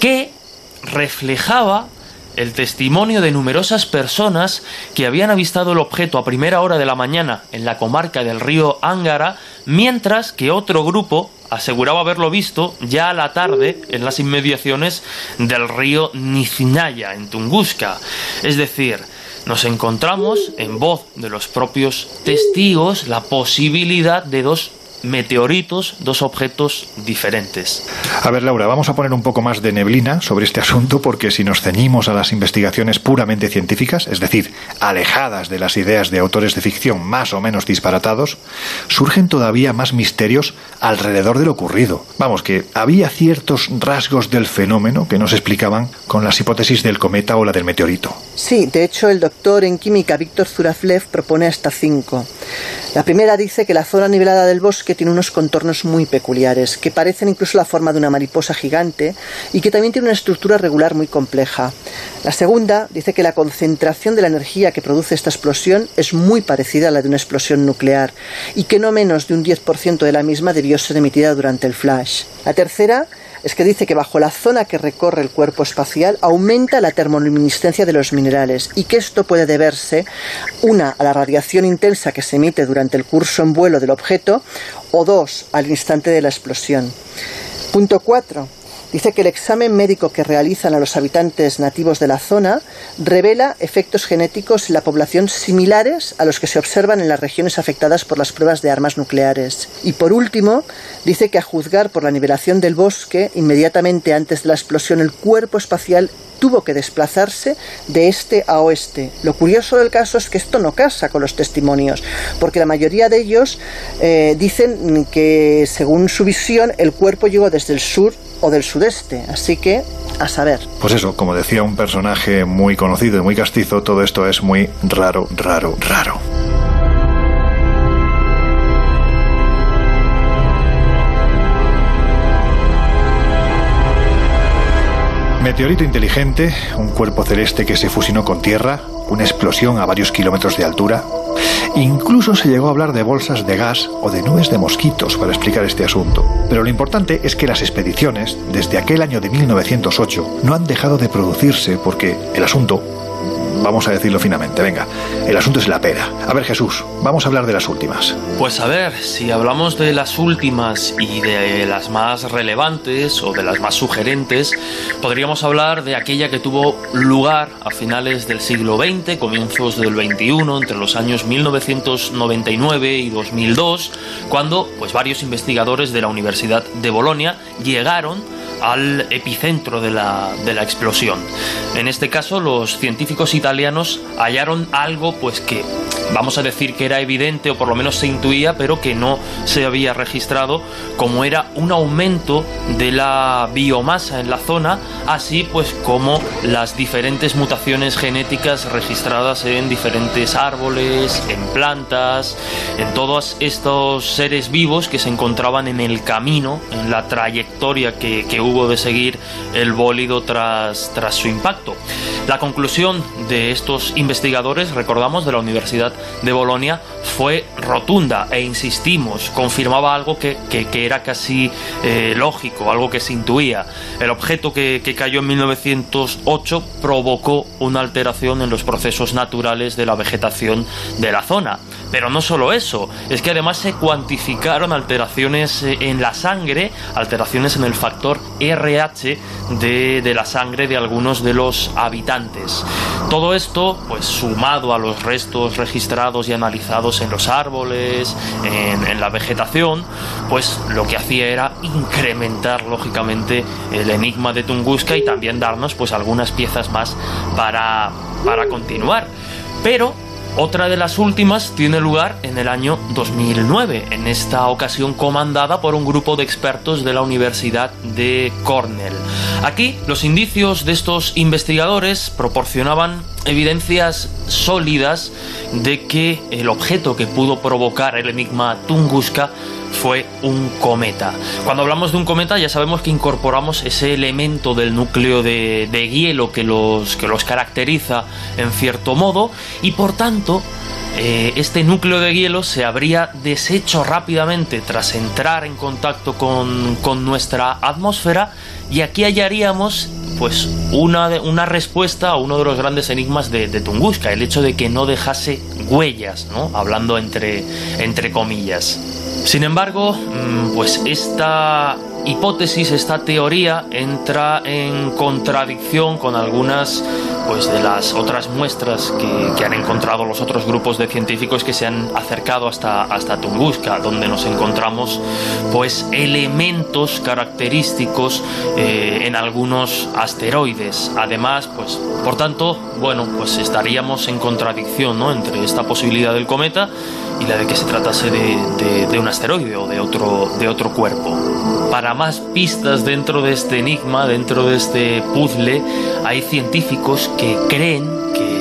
D: que reflejaba el testimonio de numerosas personas que habían avistado el objeto a primera hora de la mañana en la comarca del río Ángara, mientras que otro grupo aseguraba haberlo visto ya a la tarde en las inmediaciones del río Nizinaya, en Tunguska. Es decir, nos encontramos en voz de los propios testigos la posibilidad de dos meteoritos, dos objetos diferentes.
A: A ver, Laura, vamos a poner un poco más de neblina sobre este asunto porque si nos ceñimos a las investigaciones puramente científicas, es decir, alejadas de las ideas de autores de ficción más o menos disparatados, surgen todavía más misterios alrededor de lo ocurrido. Vamos, que había ciertos rasgos del fenómeno que no se explicaban con las hipótesis del cometa o la del meteorito.
B: Sí, de hecho el doctor en química Víctor Zuraflev propone hasta cinco. La primera dice que la zona nivelada del bosque tiene unos contornos muy peculiares, que parecen incluso la forma de una mariposa gigante y que también tiene una estructura regular muy compleja. La segunda dice que la concentración de la energía que produce esta explosión es muy parecida a la de una explosión nuclear y que no menos de un 10% de la misma debió ser emitida durante el flash. La tercera es que dice que bajo la zona que recorre el cuerpo espacial aumenta la termoluminiscencia de los minerales y que esto puede deberse, una, a la radiación intensa que se emite durante el curso en vuelo del objeto, o dos, al instante de la explosión. Punto 4. Dice que el examen médico que realizan a los habitantes nativos de la zona revela efectos genéticos en la población similares a los que se observan en las regiones afectadas por las pruebas de armas nucleares. Y por último, dice que a juzgar por la nivelación del bosque, inmediatamente antes de la explosión, el cuerpo espacial tuvo que desplazarse de este a oeste. Lo curioso del caso es que esto no casa con los testimonios, porque la mayoría de ellos eh, dicen que, según su visión, el cuerpo llegó desde el sur o del sudeste. Así que, a saber.
A: Pues eso, como decía un personaje muy conocido y muy castizo, todo esto es muy raro, raro, raro. Meteorito inteligente, un cuerpo celeste que se fusionó con Tierra, una explosión a varios kilómetros de altura. Incluso se llegó a hablar de bolsas de gas o de nubes de mosquitos para explicar este asunto. Pero lo importante es que las expediciones, desde aquel año de 1908, no han dejado de producirse porque el asunto vamos a decirlo finamente, venga, el asunto es la pera. A ver Jesús, vamos a hablar de las últimas.
D: Pues a ver, si hablamos de las últimas y de las más relevantes o de las más sugerentes, podríamos hablar de aquella que tuvo lugar a finales del siglo XX, comienzos del XXI, entre los años 1999 y 2002, cuando pues varios investigadores de la Universidad de Bolonia llegaron al epicentro de la, de la explosión. En este caso, los científicos italianos hallaron algo pues que vamos a decir que era evidente o por lo menos se intuía, pero que no se había registrado, como era un aumento de la biomasa en la zona, así pues como las diferentes mutaciones genéticas registradas en diferentes árboles, en plantas, en todos estos seres vivos que se encontraban en el camino, en la trayectoria que, que hubo de seguir el bólido tras, tras su impacto. La conclusión de estos investigadores, recordamos, de la Universidad de Bolonia, fue rotunda e insistimos, confirmaba algo que, era casi eh, lógico, algo que se intuía. El objeto que, que cayó en 1908 provocó una alteración en los procesos naturales de la vegetación de la zona. Pero no solo eso, es que además se cuantificaron alteraciones eh, en la sangre, alteraciones en el factor RH de, de la sangre de algunos de los habitantes. Todo esto, pues sumado a los restos registrados y analizados en los árboles, en, en la vegetación, pues lo que hacía era incrementar lógicamente el enigma de Tunguska y también darnos pues algunas piezas más para, para continuar. Pero otra de las últimas tiene lugar en el año 2009, en esta ocasión comandada por un grupo de expertos de la Universidad de Cornell. Aquí los indicios de estos investigadores proporcionaban evidencias sólidas de que el objeto que pudo provocar el enigma Tunguska fue un cometa. Cuando hablamos de un cometa ya sabemos que incorporamos ese elemento del núcleo de, hielo que los, que los caracteriza en cierto modo y por tanto eh, este núcleo de hielo se habría deshecho rápidamente tras entrar en contacto con, con nuestra atmósfera y aquí hallaríamos pues una, una respuesta a uno de los grandes enigmas de, de, Tunguska, el hecho de que no dejase huellas, ¿no? hablando entre, entre comillas. Sin embargo, mm, pues esta hipótesis, esta teoría entra en contradicción con algunas pues de las otras muestras que, han encontrado los otros grupos de científicos que se han acercado hasta, hasta Tunguska, donde nos encontramos pues elementos característicos eh, en algunos asteroides. Además, pues por tanto, bueno, pues estaríamos en contradicción ¿no? entre esta posibilidad del cometa y la de que se tratase de, de, un asteroide o de otro, de otro cuerpo. Para más pistas dentro de este enigma, dentro de este puzzle, hay científicos que creen que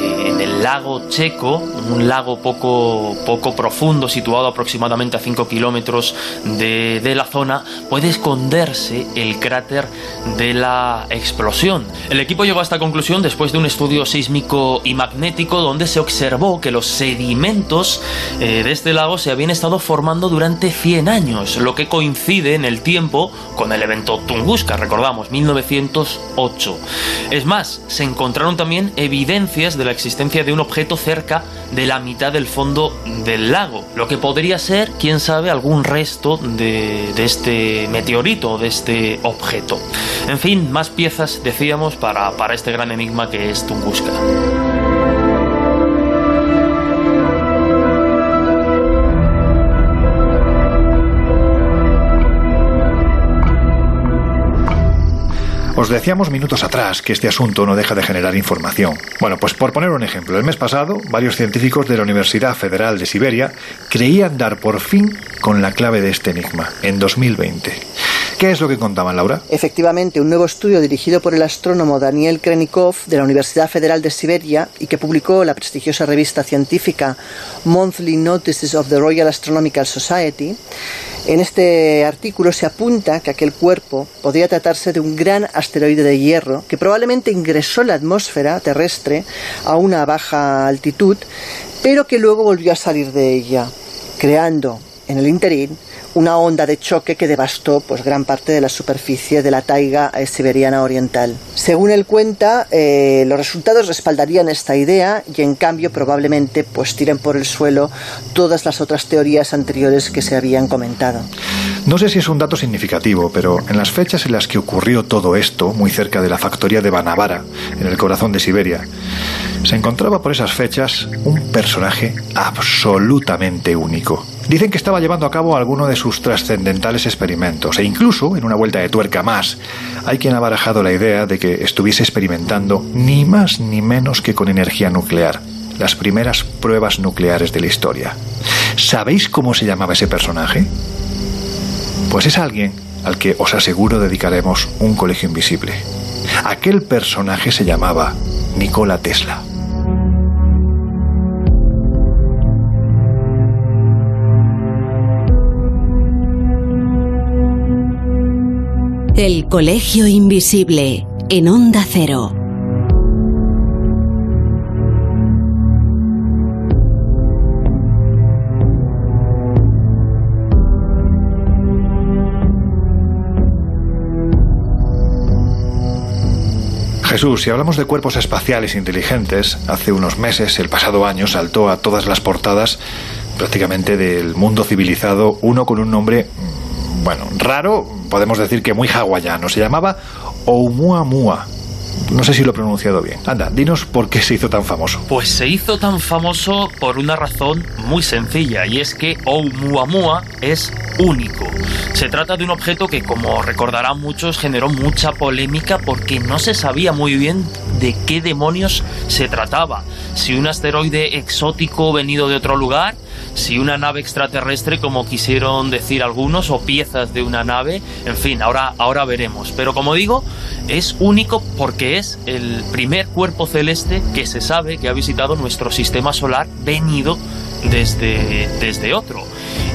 D: lago Checo, un lago poco, poco profundo, situado aproximadamente a 5 kilómetros de, de, la zona, puede esconderse el cráter de la explosión. El equipo llegó a esta conclusión después de un estudio sísmico y magnético donde se observó que los sedimentos eh, de este lago se habían estado formando durante 100 años, lo que coincide en el tiempo con el evento Tunguska, recordamos, 1908. Es más, se encontraron también evidencias de la existencia de un objeto cerca de la mitad del fondo del lago, lo que podría ser, quién sabe, algún resto de, este meteorito de este objeto. En fin, más piezas, decíamos, para, para este gran enigma que es Tunguska.
A: Os decíamos minutos atrás que este asunto no deja de generar información. Bueno, pues por poner un ejemplo, el mes pasado varios científicos de la Universidad Federal de Siberia creían dar por fin con la clave de este enigma, en 2020. ¿Qué es lo que contaban, Laura?
B: Efectivamente, un nuevo estudio dirigido por el astrónomo Daniel Krenikov de la Universidad Federal de Siberia y que publicó la prestigiosa revista científica Monthly Notices of the Royal Astronomical Society. En este artículo se apunta que aquel cuerpo podría tratarse de un gran asteroide de hierro que probablemente ingresó en la atmósfera terrestre a una baja altitud, pero que luego volvió a salir de ella, creando en el interín una onda de choque que devastó pues gran parte de la superficie de la taiga eh, siberiana oriental. Según él cuenta, eh, los resultados respaldarían esta idea y en cambio probablemente pues tiren por el suelo todas las otras teorías anteriores que se habían comentado.
A: No sé si es un dato significativo, pero en las fechas en las que ocurrió todo esto, muy cerca de la factoría de Banavara, en el corazón de Siberia, se encontraba por esas fechas un personaje absolutamente único. Dicen que estaba llevando a cabo alguno de sus trascendentales experimentos e incluso, en una vuelta de tuerca más, hay quien ha barajado la idea de que estuviese experimentando ni más ni menos que con energía nuclear. las primeras pruebas nucleares de la historia. ¿Sabéis cómo se llamaba ese personaje? Pues es alguien al que os aseguro dedicaremos un colegio invisible. Aquel personaje se llamaba Nikola Tesla.
J: El Colegio Invisible en Onda Cero.
A: Jesús, si hablamos de cuerpos espaciales inteligentes, hace unos meses, el pasado año, saltó a todas las portadas prácticamente del mundo civilizado uno con un nombre, bueno, raro, podemos decir que muy hawaiano. Se llamaba Oumuamua. No sé si lo he pronunciado bien. Anda, dinos por qué se hizo tan famoso.
D: Pues se hizo tan famoso por una razón muy sencilla, y es que Oumuamua es único. Se trata de un objeto que, como recordarán muchos, generó mucha polémica porque no se sabía muy bien de qué demonios se trataba. Si un asteroide exótico venido de otro lugar, si una nave extraterrestre, como quisieron decir algunos, o piezas de una nave, en fin, ahora, ahora veremos. Pero como digo, es único porque es el primer cuerpo celeste que se sabe que ha visitado nuestro sistema solar venido desde, desde otro.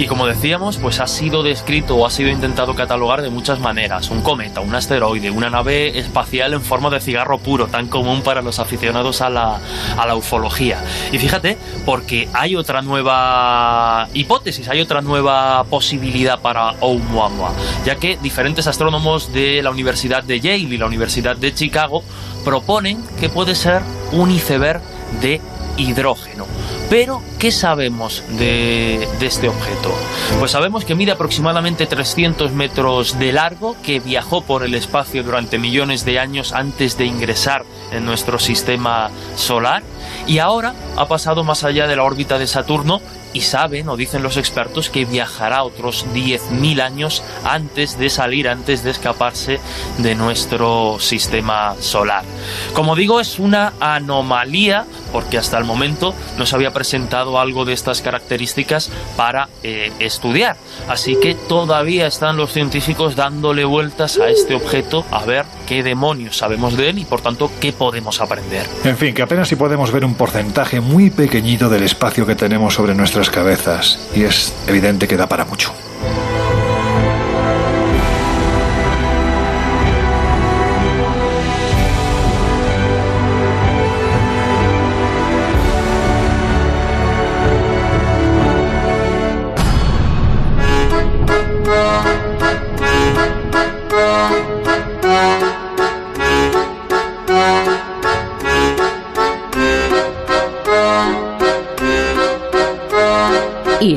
D: Y como decíamos, pues ha sido descrito o ha sido intentado catalogar de muchas maneras. Un cometa, un asteroide, una nave espacial en forma de cigarro puro, tan común para los aficionados a la, a la ufología. Y fíjate, porque hay otra nueva hipótesis, hay otra nueva posibilidad para Oumuamua, ya que diferentes astrónomos de la Universidad de Yale y la Universidad de Chicago proponen que puede ser un iceberg de hidrógeno. Pero, ¿qué sabemos de, este objeto? Pues sabemos que mide aproximadamente 300 metros de largo, que viajó por el espacio durante millones de años antes de ingresar en nuestro sistema solar y ahora ha pasado más allá de la órbita de Saturno y saben o dicen los expertos que viajará otros 10.000 años antes de salir, antes de escaparse de nuestro sistema solar. Como digo, es una anomalía porque hasta el momento no se había presentado algo de estas características para eh, estudiar. Así que todavía están los científicos dándole vueltas a este objeto a ver qué demonios sabemos de él y por tanto qué podemos aprender.
A: En fin, que apenas si podemos ver un porcentaje muy pequeñito del espacio que tenemos sobre nuestras cabezas y es evidente que da para mucho.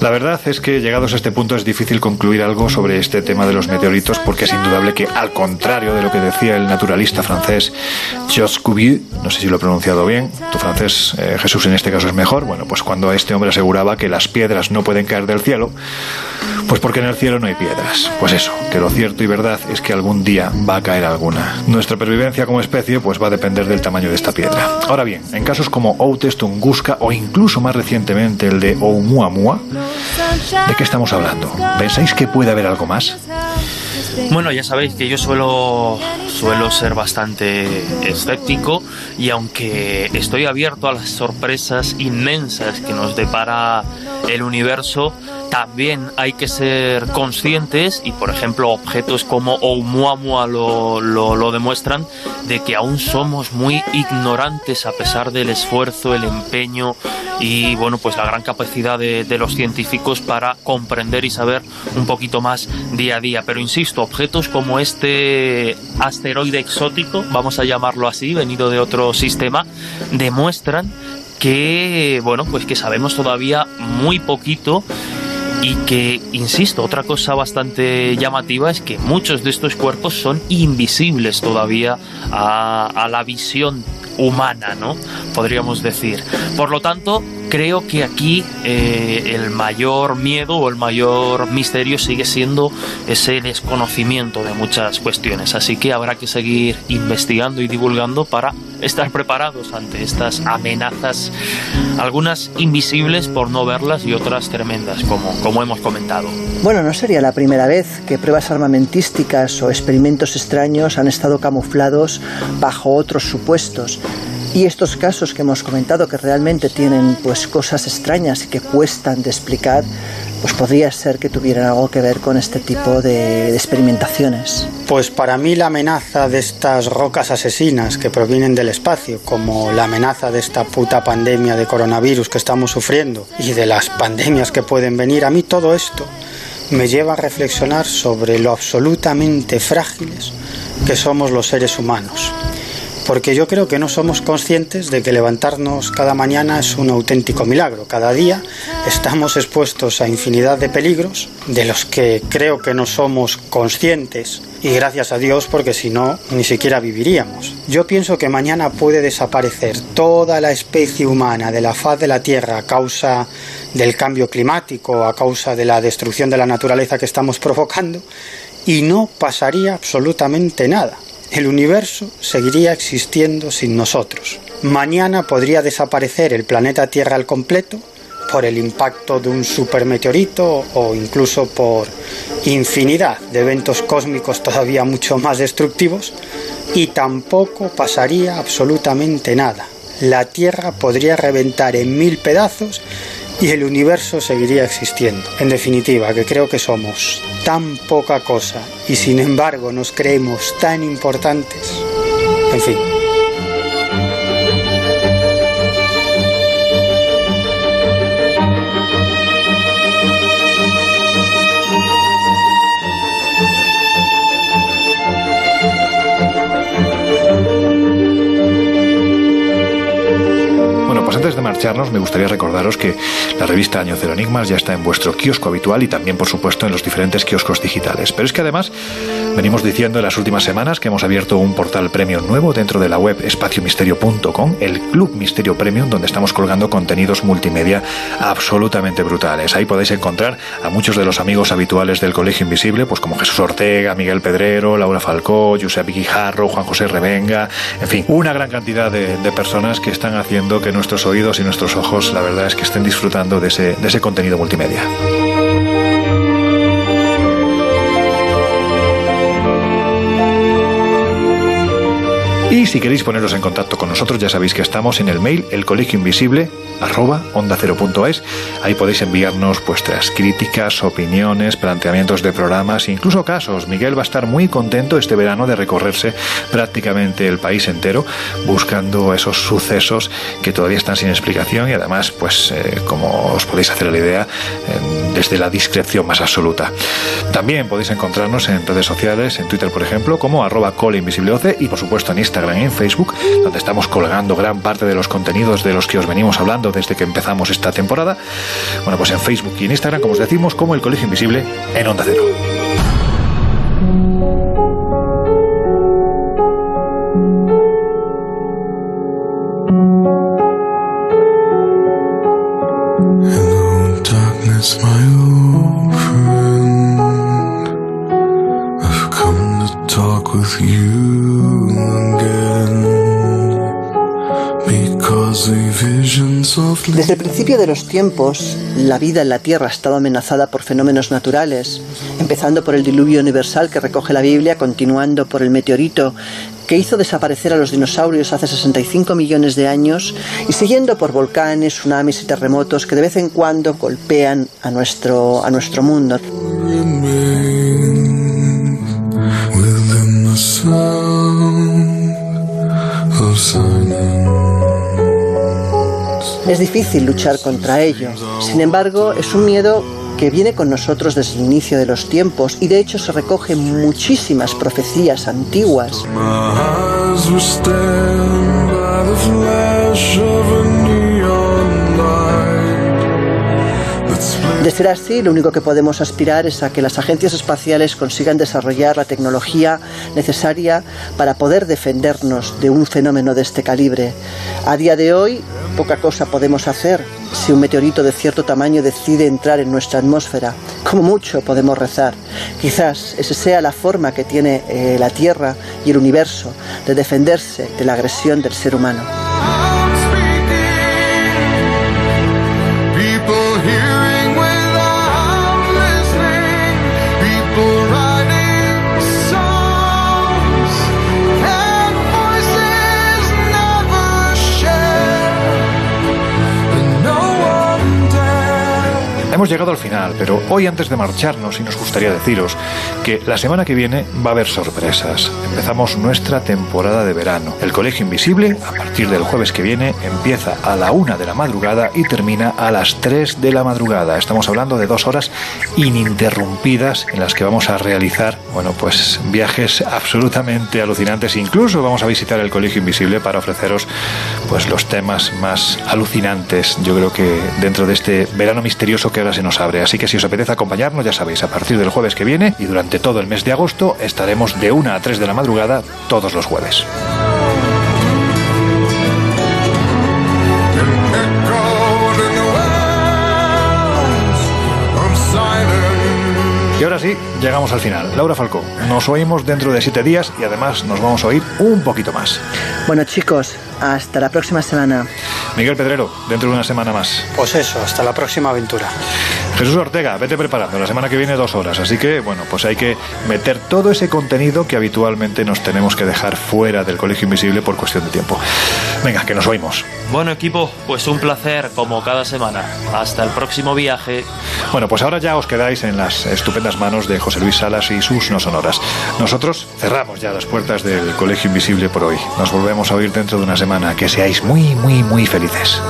A: La verdad es que llegados a este punto es difícil concluir algo sobre este tema de los meteoritos porque es indudable que al contrario de lo que decía el naturalista francés Georges Cuvier, no sé si lo he pronunciado bien, tu francés eh, Jesús en este caso es mejor, bueno, pues cuando este hombre aseguraba que las piedras no pueden caer del cielo, pues porque en el cielo no hay piedras. Pues eso, que lo cierto y verdad es que algún día va a caer alguna. Nuestra pervivencia como especie pues va a depender del tamaño de esta piedra. Ahora bien, en casos como Outes, Tunguska o incluso más recientemente el de Oumuamua, ¿De qué estamos hablando? ¿Pensáis que puede haber algo más?
D: Bueno, ya sabéis que yo suelo, suelo ser bastante escéptico y aunque estoy abierto a las sorpresas inmensas que nos depara el universo, también hay que ser conscientes, y por ejemplo objetos como Oumuamua lo, lo, demuestran, de que aún somos muy ignorantes a pesar del esfuerzo, el empeño y bueno, pues la gran capacidad de, de, los científicos para comprender y saber un poquito más día a día. Pero insisto, objetos como este asteroide exótico, vamos a llamarlo así, venido de otro sistema, demuestran que bueno, pues que sabemos todavía muy poquito y que, insisto, otra cosa bastante llamativa es que muchos de estos cuerpos son invisibles todavía a, la visión humana, ¿no? Podríamos decir. Por lo tanto, creo que aquí eh, el mayor miedo o el mayor misterio sigue siendo ese desconocimiento de muchas cuestiones. Así que habrá que seguir investigando y divulgando para estar preparados ante estas amenazas, algunas invisibles por no verlas y otras tremendas, como, como hemos comentado.
B: Bueno, no sería la primera vez que pruebas armamentísticas o experimentos extraños han estado camuflados bajo otros supuestos. Y estos casos que hemos comentado que realmente tienen pues cosas extrañas y que cuestan de explicar, pues podría ser que tuvieran algo que ver con este tipo de, de, experimentaciones.
E: Pues para mí la amenaza de estas rocas asesinas que provienen del espacio, como la amenaza de esta puta pandemia de coronavirus que estamos sufriendo y de las pandemias que pueden venir, a mí todo esto me lleva a reflexionar sobre lo absolutamente frágiles que somos los seres humanos porque yo creo que no somos conscientes de que levantarnos cada mañana es un auténtico milagro. Cada día estamos expuestos a infinidad de peligros de los que creo que no somos conscientes y gracias a Dios porque si no ni siquiera viviríamos. Yo pienso que mañana puede desaparecer toda la especie humana de la faz de la Tierra a causa del cambio climático, a causa de la destrucción de la naturaleza que estamos provocando y no pasaría absolutamente nada el universo seguiría existiendo sin nosotros. Mañana podría desaparecer el planeta Tierra al completo por el impacto de un supermeteorito o incluso por infinidad de eventos cósmicos todavía mucho más destructivos y tampoco pasaría absolutamente nada. La Tierra podría reventar en mil pedazos y el universo seguiría existiendo. En definitiva, que creo que somos tan poca cosa y sin embargo nos creemos tan importantes. En fin.
A: Me gustaría recordaros que la revista Año Cero Enigmas ya está en vuestro kiosco habitual y también, por supuesto, en los diferentes kioscos digitales. Pero es que además venimos diciendo en las últimas semanas que hemos abierto un portal premium nuevo dentro de la web espaciomisterio.com, el Club Misterio Premium, donde estamos colgando contenidos multimedia absolutamente brutales. Ahí podéis encontrar a muchos de los amigos habituales del Colegio Invisible, pues como Jesús Ortega, Miguel Pedrero, Laura Falcó, Josep Guijarro, Juan José Revenga, en fin, una gran cantidad de, de personas que están haciendo que nuestros oídos y nuestros ojos, la verdad es que estén disfrutando de ese, de ese contenido multimedia. Y si queréis poneros en contacto con nosotros, ya sabéis que estamos en el mail elcolegioinvisible arroba onda. Ahí podéis enviarnos vuestras críticas, opiniones, planteamientos de programas, incluso casos. Miguel va a estar muy contento este verano de recorrerse prácticamente el país entero buscando esos sucesos que todavía están sin explicación y además, pues, eh, como os podéis hacer la idea, desde la discreción más absoluta. También podéis encontrarnos en redes sociales, en Twitter, por ejemplo, como arroba coleinvisibleoce y, por supuesto, en Instagram y en Facebook, donde estamos colgando gran parte de los contenidos de los que os venimos hablando desde que empezamos esta temporada. Bueno, pues en Facebook y en Instagram, como os decimos, como el Colegio Invisible en Onda Cero.
B: Desde el principio de los tiempos, la vida en la Tierra ha estado amenazada por fenómenos naturales, empezando por el diluvio universal que recoge la Biblia, continuando por el meteorito que hizo desaparecer a los dinosaurios hace 65 millones de años y siguiendo por volcanes, tsunamis y terremotos que de vez en cuando golpean a nuestro, a nuestro mundo. Es difícil luchar contra ello. Sin embargo, es un miedo que viene con nosotros desde el inicio de los tiempos y de hecho se recoge en muchísimas profecías antiguas. De ser así, lo único que podemos aspirar es a que las agencias espaciales consigan desarrollar la tecnología necesaria para poder defendernos de un fenómeno de este calibre. A día de hoy, poca cosa podemos hacer si un meteorito de cierto tamaño decide entrar en nuestra atmósfera. Como mucho podemos rezar. Quizás esa sea la forma que tiene eh, la Tierra y el universo de defenderse de la agresión del ser humano.
A: Hemos llegado al final, pero hoy antes de marcharnos, y nos gustaría deciros que la semana que viene va a haber sorpresas. Empezamos nuestra temporada de verano. El Colegio Invisible, a partir del jueves que viene, empieza a la una de la madrugada y termina a las 3 de la madrugada. Estamos hablando de dos horas ininterrumpidas en las que vamos a realizar, bueno, pues viajes absolutamente alucinantes. Incluso vamos a visitar el Colegio Invisible para ofreceros, pues, los temas más alucinantes, yo creo que dentro de este verano misterioso que ahora se nos abre. Así que si os apetece acompañarnos, ya sabéis, a partir del jueves que viene y durante todo el mes de agosto estaremos de 1 a 3 de la madrugada todos los jueves.
K: Echoed in the wells of silence.
A: Y ahora sí, llegamos al final. Laura Falcó, nos oímos dentro de siete días y además nos vamos a oír un poquito más.
B: Bueno chicos, hasta la próxima semana.
A: Miguel Pedrero, dentro de una semana más.
E: Pues eso, hasta la próxima aventura.
A: Jesús Ortega, vete preparando. La semana que viene dos horas. Así que, bueno, pues hay que meter todo ese contenido que habitualmente nos tenemos que dejar fuera del Colegio Invisible por cuestión de tiempo. Venga, que nos oímos.
D: Bueno equipo, pues un placer como cada semana. Hasta el próximo viaje.
A: Bueno, pues ahora ya os quedáis en las estupendas de José Luis Salas y sus no sonoras. Nosotros cerramos ya las puertas del Colegio Invisible por hoy. Nos volvemos a oír dentro de una semana. Que seáis muy, muy, muy felices.